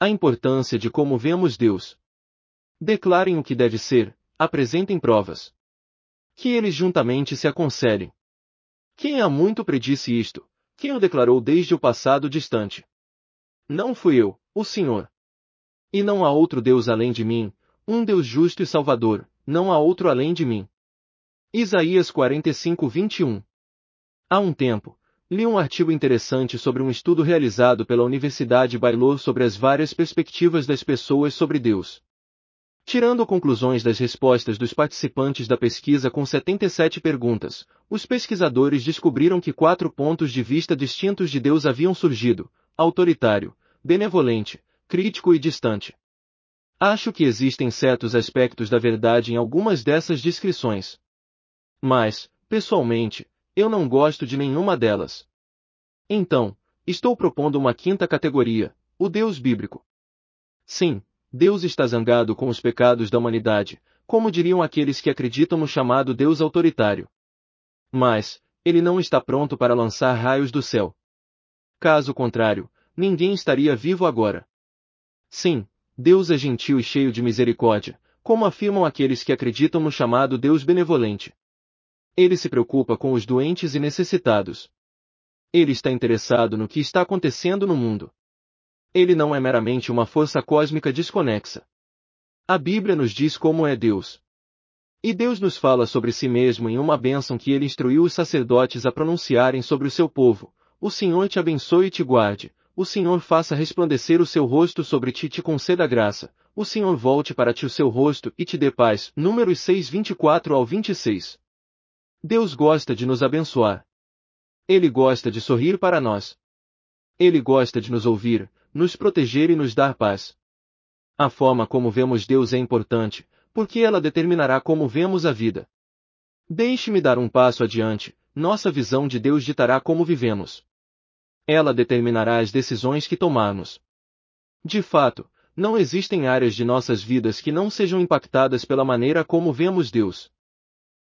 A importância de como vemos Deus. Declarem o que deve ser, apresentem provas. Que eles juntamente se aconselhem. Quem há muito predisse isto, quem o declarou desde o passado distante? Não fui eu, o Senhor. E não há outro Deus além de mim, um Deus justo e salvador, não há outro além de mim. Isaías 45, 21 Há um tempo, li um artigo interessante sobre um estudo realizado pela Universidade Baylor sobre as várias perspectivas das pessoas sobre Deus. Tirando conclusões das respostas dos participantes da pesquisa com 77 perguntas, os pesquisadores descobriram que quatro pontos de vista distintos de Deus haviam surgido: autoritário, benevolente, crítico e distante. Acho que existem certos aspectos da verdade em algumas dessas descrições. Mas, pessoalmente, eu não gosto de nenhuma delas. Então, estou propondo uma quinta categoria, o Deus bíblico. Sim, Deus está zangado com os pecados da humanidade, como diriam aqueles que acreditam no chamado Deus autoritário. Mas, ele não está pronto para lançar raios do céu. Caso contrário, ninguém estaria vivo agora. Sim, Deus é gentil e cheio de misericórdia, como afirmam aqueles que acreditam no chamado Deus benevolente. Ele se preocupa com os doentes e necessitados. Ele está interessado no que está acontecendo no mundo. Ele não é meramente uma força cósmica desconexa. A Bíblia nos diz como é Deus. E Deus nos fala sobre si mesmo em uma bênção que ele instruiu os sacerdotes a pronunciarem sobre o seu povo. O Senhor te abençoe e te guarde. O Senhor faça resplandecer o seu rosto sobre ti e te conceda graça. O Senhor volte para ti o seu rosto e te dê paz. Números 6, 24 ao 26. Deus gosta de nos abençoar. Ele gosta de sorrir para nós. Ele gosta de nos ouvir, nos proteger e nos dar paz. A forma como vemos Deus é importante, porque ela determinará como vemos a vida. Deixe-me dar um passo adiante, nossa visão de Deus ditará como vivemos. Ela determinará as decisões que tomarmos. De fato, não existem áreas de nossas vidas que não sejam impactadas pela maneira como vemos Deus.